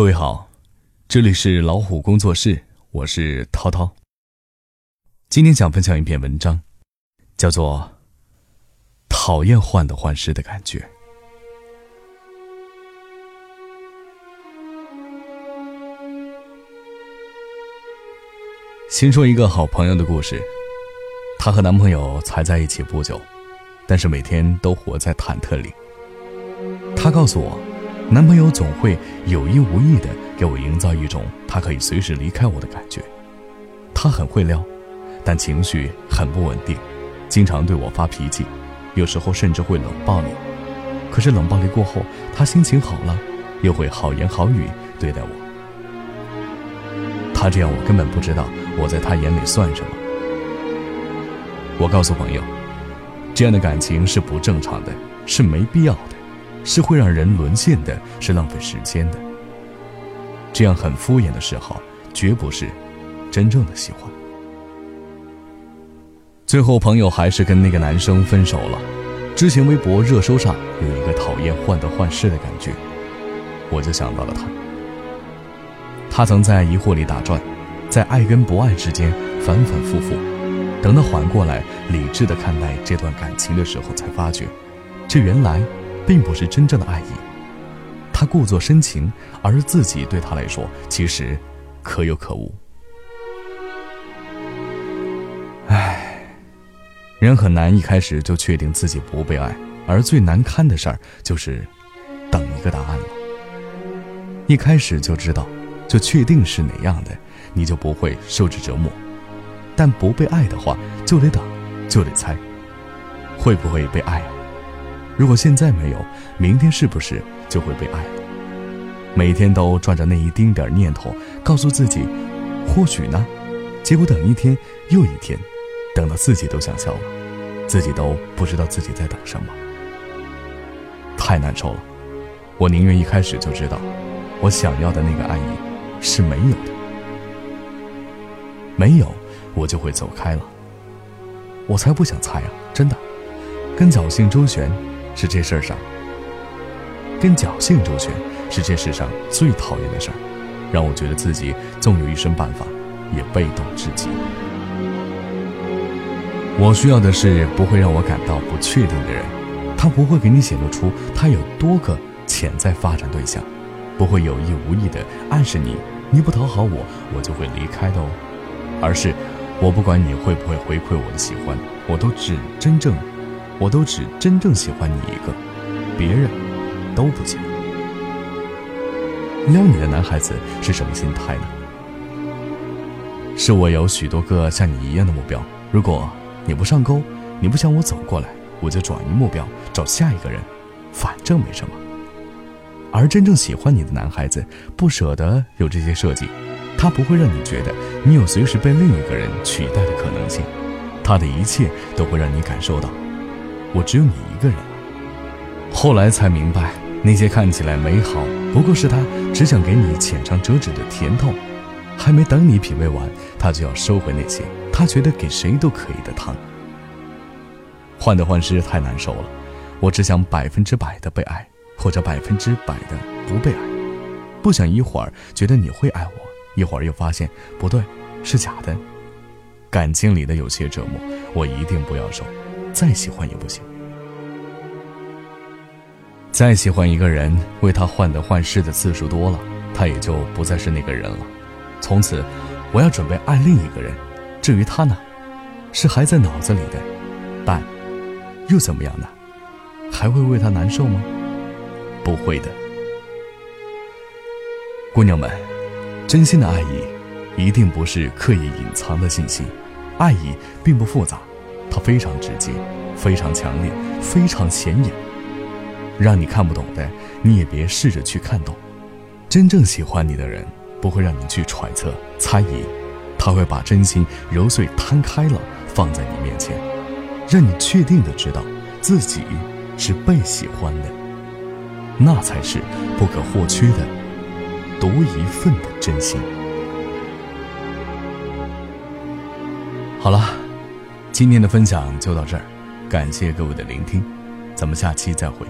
各位好，这里是老虎工作室，我是涛涛。今天想分享一篇文章，叫做《讨厌患得患失的感觉》。先说一个好朋友的故事，她和男朋友才在一起不久，但是每天都活在忐忑里。她告诉我。男朋友总会有意无意的给我营造一种他可以随时离开我的感觉。他很会撩，但情绪很不稳定，经常对我发脾气，有时候甚至会冷暴力。可是冷暴力过后，他心情好了，又会好言好语对待我。他这样，我根本不知道我在他眼里算什么。我告诉朋友，这样的感情是不正常的，是没必要的。是会让人沦陷的，是浪费时间的。这样很敷衍的示好，绝不是真正的喜欢。最后，朋友还是跟那个男生分手了。之前微博热搜上有一个讨厌患得患失的感觉，我就想到了他。他曾在疑惑里打转，在爱跟不爱之间反反复复。等他缓过来，理智的看待这段感情的时候，才发觉，这原来。并不是真正的爱意，他故作深情，而自己对他来说其实可有可无。唉，人很难一开始就确定自己不被爱，而最难堪的事儿就是等一个答案了。一开始就知道，就确定是哪样的，你就不会受之折磨。但不被爱的话，就得等，就得猜，会不会被爱啊？如果现在没有，明天是不是就会被爱了？每天都转着那一丁点念头，告诉自己，或许呢？结果等一天又一天，等到自己都想笑了，自己都不知道自己在等什么，太难受了。我宁愿一开始就知道，我想要的那个爱意是没有的，没有，我就会走开了。我才不想猜啊！真的，跟侥幸周旋。是这事儿上，跟侥幸周旋是这世上最讨厌的事儿，让我觉得自己纵有一身办法，也被动至极。我需要的是不会让我感到不确定的人，他不会给你显露出他有多个潜在发展对象，不会有意无意的暗示你，你不讨好我，我就会离开的哦。而是，我不管你会不会回馈我的喜欢，我都只真正。我都只真正喜欢你一个，别人都不行。撩你的男孩子是什么心态呢？是我有许多个像你一样的目标，如果你不上钩，你不向我走过来，我就转移目标找下一个人，反正没什么。而真正喜欢你的男孩子不舍得有这些设计，他不会让你觉得你有随时被另一个人取代的可能性，他的一切都会让你感受到。我只有你一个人。后来才明白，那些看起来美好，不过是他只想给你浅尝辄止的甜头，还没等你品味完，他就要收回那些他觉得给谁都可以的糖。患得患失太难受了，我只想百分之百的被爱，或者百分之百的不被爱，不想一会儿觉得你会爱我，一会儿又发现不对，是假的。感情里的有些折磨，我一定不要受。再喜欢也不行，再喜欢一个人，为他患得患失的次数多了，他也就不再是那个人了。从此，我要准备爱另一个人。至于他呢，是还在脑子里的，但又怎么样呢？还会为他难受吗？不会的。姑娘们，真心的爱意，一定不是刻意隐藏的信息。爱意并不复杂。它非常直接，非常强烈，非常显眼。让你看不懂的，你也别试着去看懂。真正喜欢你的人，不会让你去揣测、猜疑，他会把真心揉碎、摊开了放在你面前，让你确定的知道自己是被喜欢的。那才是不可或缺的独一份的真心。好了。今天的分享就到这儿，感谢各位的聆听，咱们下期再会。